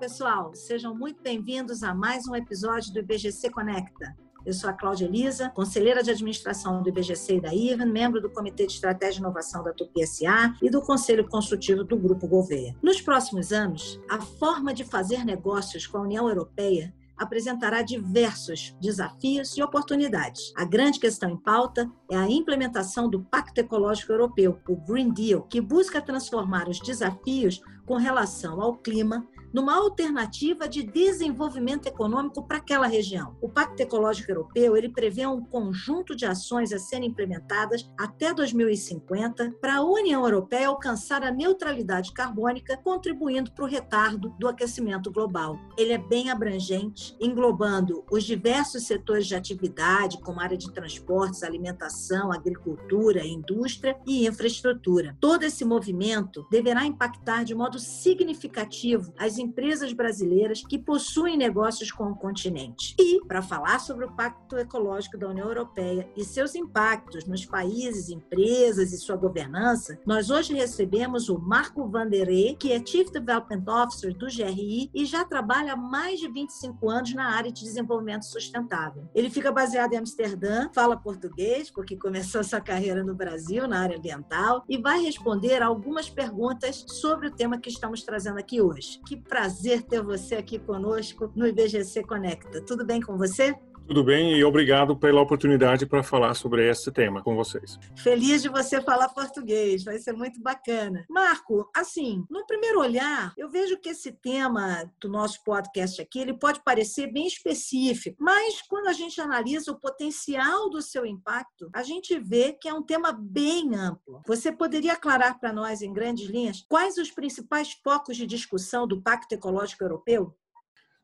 pessoal. Sejam muito bem-vindos a mais um episódio do IBGC Conecta. Eu sou a Cláudia Elisa, conselheira de administração do IBGC e da IVEN, membro do Comitê de Estratégia e Inovação da Tupi SA e do Conselho Consultivo do Grupo Gouveia. Nos próximos anos, a forma de fazer negócios com a União Europeia apresentará diversos desafios e oportunidades. A grande questão em pauta é a implementação do Pacto Ecológico Europeu, o Green Deal, que busca transformar os desafios com relação ao clima numa alternativa de desenvolvimento econômico para aquela região. O Pacto Ecológico Europeu ele prevê um conjunto de ações a serem implementadas até 2050 para a União Europeia alcançar a neutralidade carbônica, contribuindo para o retardo do aquecimento global. Ele é bem abrangente, englobando os diversos setores de atividade, como área de transportes, alimentação, agricultura, indústria e infraestrutura. Todo esse movimento deverá impactar de modo significativo as empresas brasileiras que possuem negócios com o continente. E, para falar sobre o Pacto Ecológico da União Europeia e seus impactos nos países, empresas e sua governança, nós hoje recebemos o Marco Vanderê, que é Chief Development Officer do GRI e já trabalha há mais de 25 anos na área de desenvolvimento sustentável. Ele fica baseado em Amsterdã, fala português, porque começou sua carreira no Brasil, na área ambiental, e vai responder algumas perguntas sobre o tema que estamos trazendo aqui hoje. Que prazer ter você aqui conosco no IBGC Conecta. Tudo bem com você? Tudo bem e obrigado pela oportunidade para falar sobre esse tema com vocês. Feliz de você falar português, vai ser muito bacana. Marco, assim, no primeiro olhar, eu vejo que esse tema do nosso podcast aqui, ele pode parecer bem específico, mas quando a gente analisa o potencial do seu impacto, a gente vê que é um tema bem amplo. Você poderia aclarar para nós, em grandes linhas, quais os principais focos de discussão do Pacto Ecológico Europeu?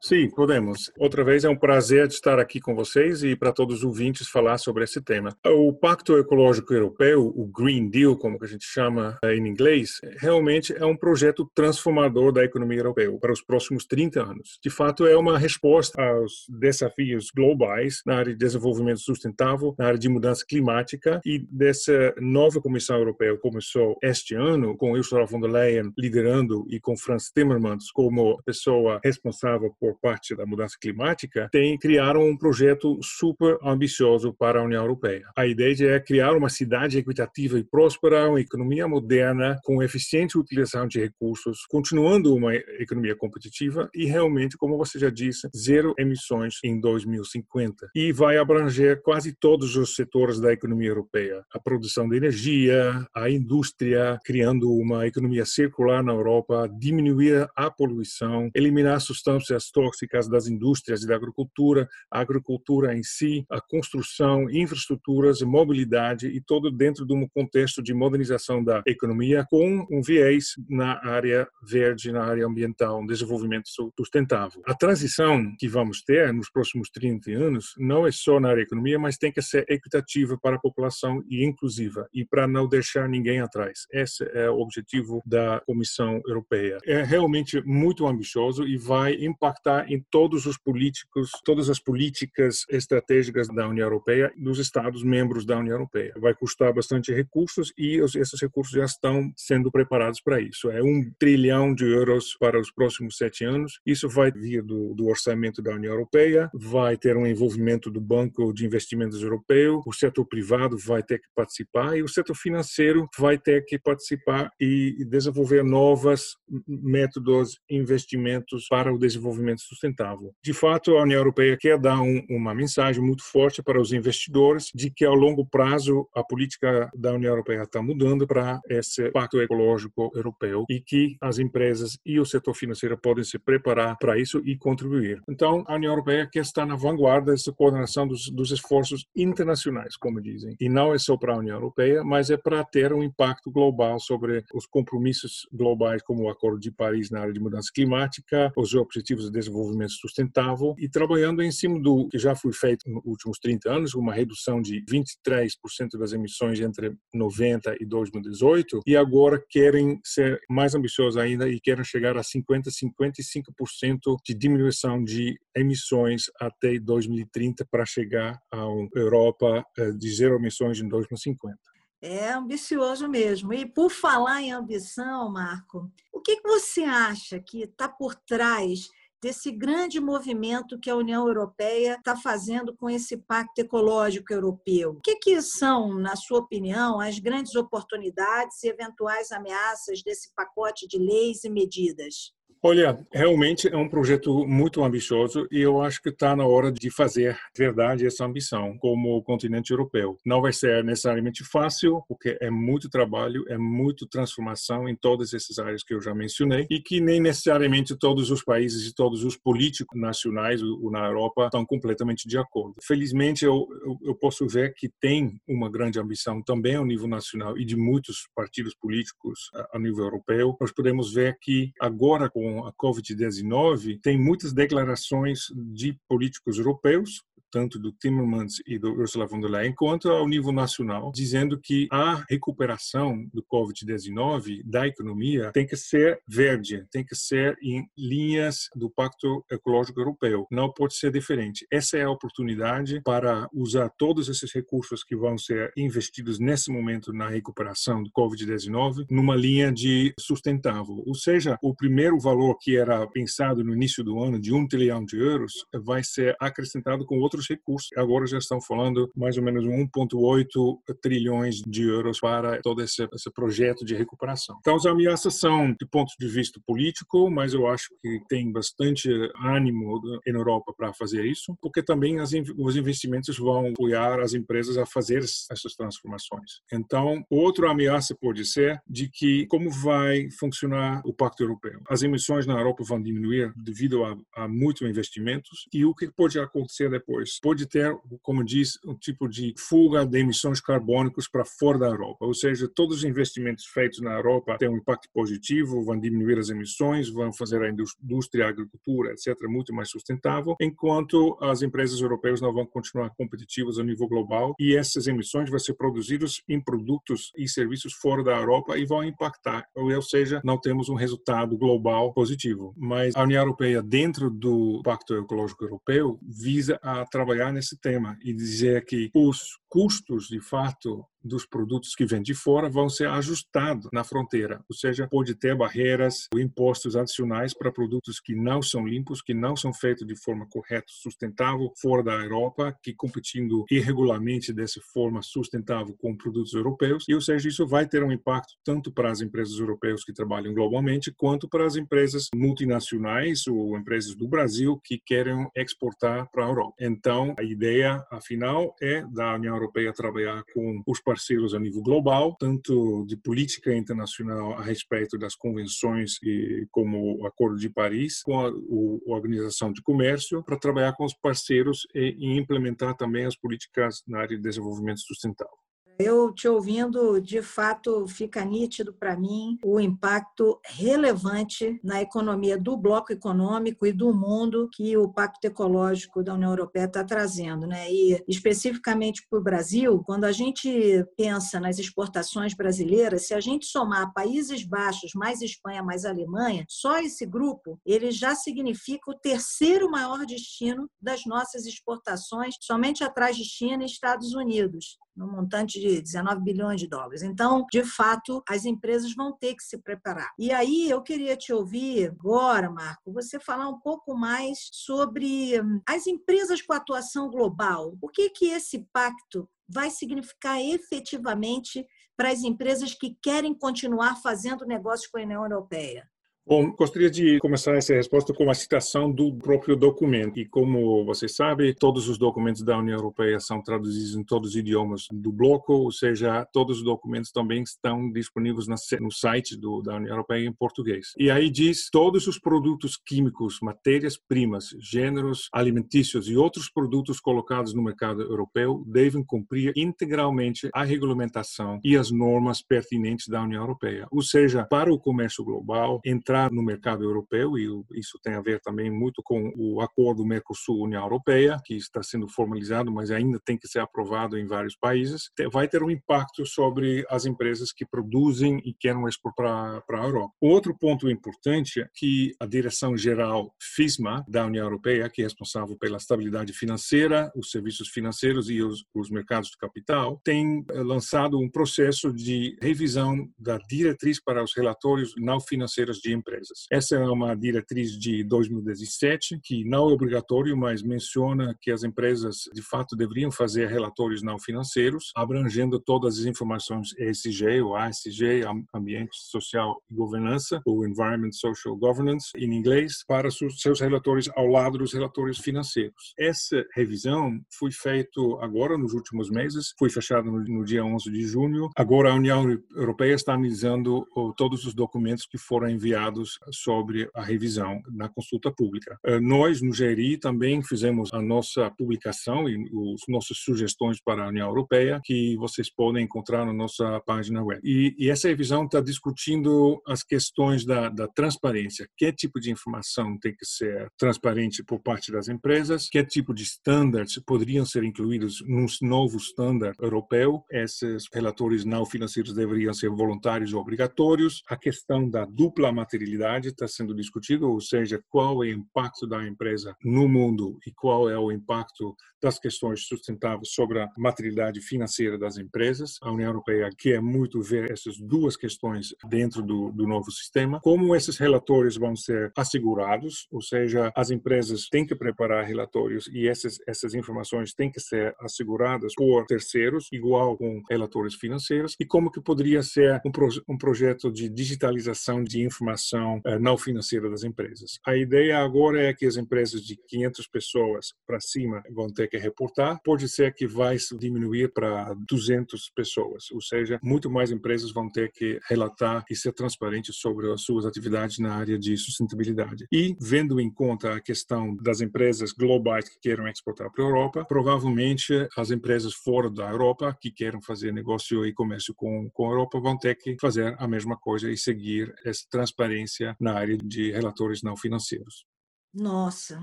Sim, podemos. Outra vez é um prazer estar aqui com vocês e para todos os ouvintes falar sobre esse tema. O Pacto Ecológico Europeu, o Green Deal, como a gente chama eh, em inglês, realmente é um projeto transformador da economia europeia para os próximos 30 anos. De fato, é uma resposta aos desafios globais na área de desenvolvimento sustentável, na área de mudança climática e dessa nova Comissão Europeia começou este ano com Ursula von der Leyen liderando e com Franz Timmermans como pessoa responsável por por parte da mudança climática, tem criaram um projeto super ambicioso para a União Europeia. A ideia é criar uma cidade equitativa e próspera, uma economia moderna com eficiente utilização de recursos, continuando uma economia competitiva e realmente, como você já disse, zero emissões em 2050. E vai abranger quase todos os setores da economia europeia: a produção de energia, a indústria, criando uma economia circular na Europa, diminuir a poluição, eliminar substâncias tóxicas das indústrias e da agricultura, a agricultura em si, a construção, infraestruturas, mobilidade e todo dentro de um contexto de modernização da economia com um viés na área verde, na área ambiental, um desenvolvimento sustentável. A transição que vamos ter nos próximos 30 anos não é só na área economia, mas tem que ser equitativa para a população e inclusiva e para não deixar ninguém atrás. Esse é o objetivo da Comissão Europeia. É realmente muito ambicioso e vai impactar impactar em todos os políticos, todas as políticas estratégicas da União Europeia, dos Estados membros da União Europeia. Vai custar bastante recursos e esses recursos já estão sendo preparados para isso. É um trilhão de euros para os próximos sete anos. Isso vai vir do, do orçamento da União Europeia, vai ter um envolvimento do Banco de Investimentos Europeu, o setor privado vai ter que participar e o setor financeiro vai ter que participar e desenvolver novos métodos, investimentos para o desenvolvimento desenvolvimento sustentável. De fato, a União Europeia quer dar um, uma mensagem muito forte para os investidores de que, ao longo prazo, a política da União Europeia está mudando para esse pacto ecológico europeu e que as empresas e o setor financeiro podem se preparar para isso e contribuir. Então, a União Europeia quer estar na vanguarda dessa coordenação dos, dos esforços internacionais, como dizem. E não é só para a União Europeia, mas é para ter um impacto global sobre os compromissos globais, como o Acordo de Paris na área de mudança climática, os objetivos de desenvolvimento sustentável e trabalhando em cima do que já foi feito nos últimos 30 anos, uma redução de 23% das emissões entre 90 e 2018, e agora querem ser mais ambiciosos ainda e querem chegar a 50, 55% de diminuição de emissões até 2030 para chegar a uma Europa eh, de zero emissões em 2050. É ambicioso mesmo. E por falar em ambição, Marco, o que você acha que está por trás desse grande movimento que a União Europeia está fazendo com esse Pacto Ecológico Europeu. O que, que são, na sua opinião, as grandes oportunidades e eventuais ameaças desse pacote de leis e medidas? Olha, realmente é um projeto muito ambicioso e eu acho que está na hora de fazer verdade essa ambição como continente europeu. Não vai ser necessariamente fácil, porque é muito trabalho, é muito transformação em todas essas áreas que eu já mencionei e que nem necessariamente todos os países e todos os políticos nacionais na Europa estão completamente de acordo. Felizmente, eu, eu, eu posso ver que tem uma grande ambição também ao nível nacional e de muitos partidos políticos a, a nível europeu. Nós podemos ver que agora com a Covid-19, tem muitas declarações de políticos europeus tanto do Timmermans e do Ursula von der Leyen, quanto ao nível nacional, dizendo que a recuperação do Covid-19 da economia tem que ser verde, tem que ser em linhas do Pacto Ecológico Europeu. Não pode ser diferente. Essa é a oportunidade para usar todos esses recursos que vão ser investidos nesse momento na recuperação do Covid-19 numa linha de sustentável. Ou seja, o primeiro valor que era pensado no início do ano de um trilhão de euros vai ser acrescentado com outro outros recursos. Agora já estão falando mais ou menos 1,8 trilhões de euros para todo esse, esse projeto de recuperação. Então, as ameaças são de ponto de vista político, mas eu acho que tem bastante ânimo na Europa para fazer isso, porque também as, os investimentos vão apoiar as empresas a fazer essas transformações. Então, outra ameaça pode ser de que como vai funcionar o Pacto Europeu. As emissões na Europa vão diminuir devido a, a muitos investimentos e o que pode acontecer depois? Pode ter, como diz, um tipo de fuga de emissões carbônicas para fora da Europa. Ou seja, todos os investimentos feitos na Europa têm um impacto positivo, vão diminuir as emissões, vão fazer a indústria, a agricultura, etc., muito mais sustentável, enquanto as empresas europeias não vão continuar competitivas a nível global e essas emissões vão ser produzidas em produtos e serviços fora da Europa e vão impactar. Ou seja, não temos um resultado global positivo. Mas a União Europeia, dentro do Pacto Ecológico Europeu, visa a trabalhar nesse tema e dizer que os custos, de fato, dos produtos que vêm de fora vão ser ajustados na fronteira, ou seja, pode ter barreiras ou impostos adicionais para produtos que não são limpos, que não são feitos de forma correta, sustentável, fora da Europa, que competindo irregularmente dessa forma sustentável com produtos europeus, e ou seja, isso vai ter um impacto tanto para as empresas europeias que trabalham globalmente, quanto para as empresas multinacionais ou empresas do Brasil que querem exportar para a Europa. Então, a ideia, afinal, é da União Europeia trabalhar com os parceiros a nível global, tanto de política internacional a respeito das convenções e como o Acordo de Paris, com a, a Organização de Comércio, para trabalhar com os parceiros e, e implementar também as políticas na área de desenvolvimento sustentável. Eu te ouvindo, de fato, fica nítido para mim o impacto relevante na economia do bloco econômico e do mundo que o Pacto Ecológico da União Europeia está trazendo. Né? E, especificamente para o Brasil, quando a gente pensa nas exportações brasileiras, se a gente somar Países Baixos mais Espanha mais Alemanha, só esse grupo ele já significa o terceiro maior destino das nossas exportações, somente atrás de China e Estados Unidos no montante de 19 bilhões de dólares. Então, de fato, as empresas vão ter que se preparar. E aí eu queria te ouvir agora, Marco, você falar um pouco mais sobre hum, as empresas com atuação global. O que que esse pacto vai significar efetivamente para as empresas que querem continuar fazendo negócios com a União Europeia? Bom, gostaria de começar essa resposta com uma citação do próprio documento. E como você sabe, todos os documentos da União Europeia são traduzidos em todos os idiomas do bloco, ou seja, todos os documentos também estão disponíveis no site do, da União Europeia em português. E aí diz todos os produtos químicos, matérias-primas, gêneros alimentícios e outros produtos colocados no mercado europeu devem cumprir integralmente a regulamentação e as normas pertinentes da União Europeia. Ou seja, para o comércio global, entrar entrar no mercado europeu e isso tem a ver também muito com o acordo Mercosul-União Europeia, que está sendo formalizado, mas ainda tem que ser aprovado em vários países, vai ter um impacto sobre as empresas que produzem e querem exportar para a Europa. Outro ponto importante é que a Direção-Geral FISMA da União Europeia, que é responsável pela estabilidade financeira, os serviços financeiros e os, os mercados de capital, tem eh, lançado um processo de revisão da diretriz para os relatórios não financeiros de empresas. Essa é uma diretriz de 2017 que não é obrigatório, mas menciona que as empresas de fato deveriam fazer relatórios não financeiros, abrangendo todas as informações ESG ou ASG, ambiente social e governança, ou Environment Social Governance em inglês, para seus relatórios ao lado dos relatórios financeiros. Essa revisão foi feita agora nos últimos meses, foi fechada no dia 11 de junho. Agora a União Europeia está analisando todos os documentos que foram enviados sobre a revisão na consulta pública. Eh, nós, no GRI, também fizemos a nossa publicação e as nossas sugestões para a União Europeia, que vocês podem encontrar na nossa página web. E, e essa revisão está discutindo as questões da, da transparência. Que tipo de informação tem que ser transparente por parte das empresas? Que tipo de standards poderiam ser incluídos num novo standard europeu? Esses relatórios não financeiros deveriam ser voluntários ou obrigatórios. A questão da dupla materialidade está sendo discutido, ou seja, qual é o impacto da empresa no mundo e qual é o impacto das questões sustentáveis sobre a materialidade financeira das empresas. A União Europeia quer muito ver essas duas questões dentro do, do novo sistema. Como esses relatórios vão ser assegurados, ou seja, as empresas têm que preparar relatórios e essas, essas informações têm que ser asseguradas por terceiros, igual com relatórios financeiros, e como que poderia ser um, pro, um projeto de digitalização de informação eh, não financeira das empresas. A ideia agora é que as empresas de 500 pessoas para cima vão ter que reportar, pode ser que vai diminuir para 200 pessoas, ou seja, muito mais empresas vão ter que relatar e ser transparentes sobre as suas atividades na área de sustentabilidade. E, vendo em conta a questão das empresas globais que queiram exportar para a Europa, provavelmente as empresas fora da Europa que queiram fazer negócio e comércio com, com a Europa vão ter que fazer a mesma coisa e seguir essa transparência na área de relatórios não financeiros. Nossa,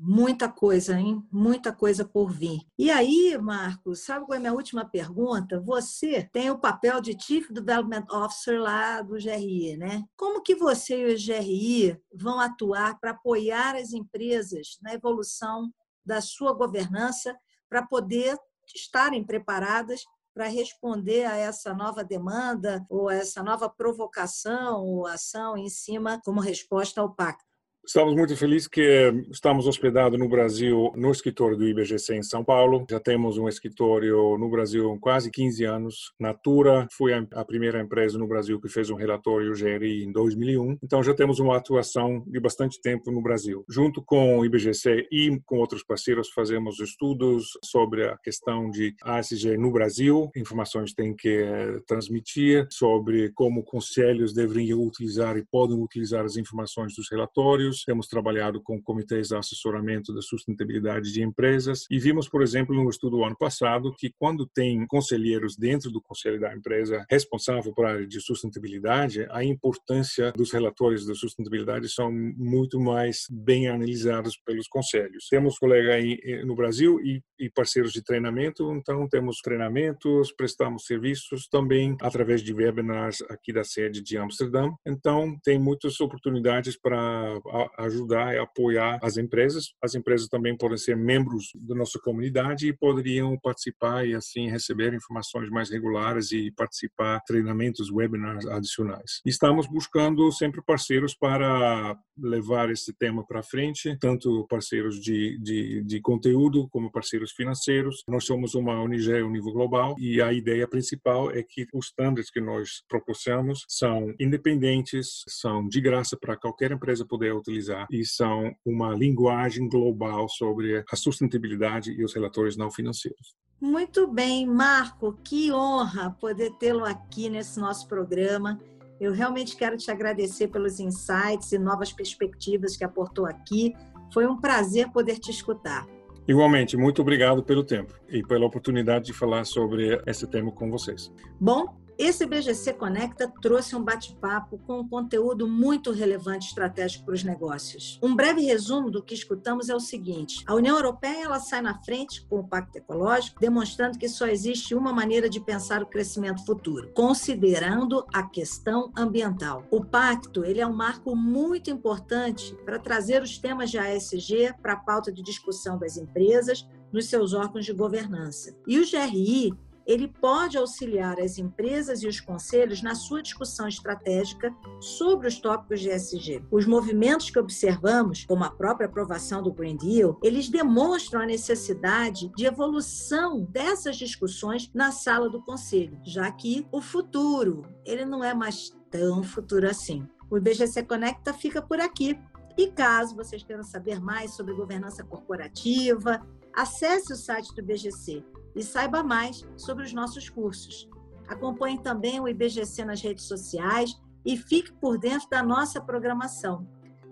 Muita coisa, hein? Muita coisa por vir. E aí, Marcos, sabe qual é a minha última pergunta? Você tem o papel de Chief Development Officer lá do GRI, né? Como que você e o GRI vão atuar para apoiar as empresas na evolução da sua governança para poder estarem preparadas para responder a essa nova demanda ou a essa nova provocação ou ação em cima como resposta ao pacto? Estamos muito felizes que estamos hospedados no Brasil, no escritório do IBGC em São Paulo. Já temos um escritório no Brasil há quase 15 anos. Natura foi a primeira empresa no Brasil que fez um relatório GRI em 2001. Então já temos uma atuação de bastante tempo no Brasil. Junto com o IBGC e com outros parceiros fazemos estudos sobre a questão de ASG no Brasil. Informações têm que transmitir sobre como conselhos deveriam utilizar e podem utilizar as informações dos relatórios temos trabalhado com comitês de assessoramento da sustentabilidade de empresas e vimos, por exemplo, no estudo do ano passado, que quando tem conselheiros dentro do conselho da empresa responsável por área de sustentabilidade, a importância dos relatórios da sustentabilidade são muito mais bem analisados pelos conselhos. Temos colega aí eh, no Brasil e, e parceiros de treinamento, então temos treinamentos, prestamos serviços também através de webinars aqui da sede de Amsterdã. Então, tem muitas oportunidades para ajudar e apoiar as empresas. As empresas também podem ser membros da nossa comunidade e poderiam participar e assim receber informações mais regulares e participar de treinamentos, webinars adicionais. Estamos buscando sempre parceiros para levar esse tema para frente, tanto parceiros de, de, de conteúdo como parceiros financeiros. Nós somos uma ONG a nível global e a ideia principal é que os standards que nós proporcionamos são independentes, são de graça para qualquer empresa poder utilizar e são uma linguagem global sobre a sustentabilidade e os relatórios não financeiros. Muito bem, Marco, que honra poder tê-lo aqui nesse nosso programa. Eu realmente quero te agradecer pelos insights e novas perspectivas que aportou aqui. Foi um prazer poder te escutar. Igualmente, muito obrigado pelo tempo e pela oportunidade de falar sobre esse tema com vocês. Bom, Esse BGC Conecta trouxe um bate-papo com um conteúdo muito relevante e estratégico para os negócios. Um breve resumo do que escutamos é o seguinte: a União Europeia ela sai na frente com o Pacto Ecológico, demonstrando que só existe uma maneira de pensar o crescimento futuro, considerando a questão ambiental. O pacto ele é um marco muito importante para trazer os temas de ASG para a pauta de discussão das empresas nos seus órgãos de governança. E o GRI ele pode auxiliar as empresas e os conselhos na sua discussão estratégica sobre os tópicos de ESG. Os movimentos que observamos, como a própria aprovação do Green Deal, eles demonstram a necessidade de evolução dessas discussões na sala do conselho, já que o futuro, ele não é mais tão futuro assim. O IBGC Conecta fica por aqui. E caso vocês queiram saber mais sobre governança corporativa, acesse o site do IBGC e saiba mais sobre os nossos cursos. Acompanhe também o IBGC nas redes sociais e fique por dentro da nossa programação.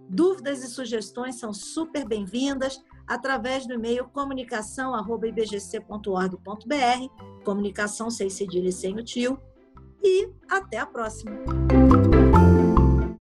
Dúvidas e sugestões são super bem-vindas através do e-mail comunicação@ibgc.org.br, comunicação sem cedilha e sem o tio. E até a próxima.